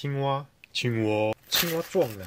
青蛙。青蛙。青蛙撞奶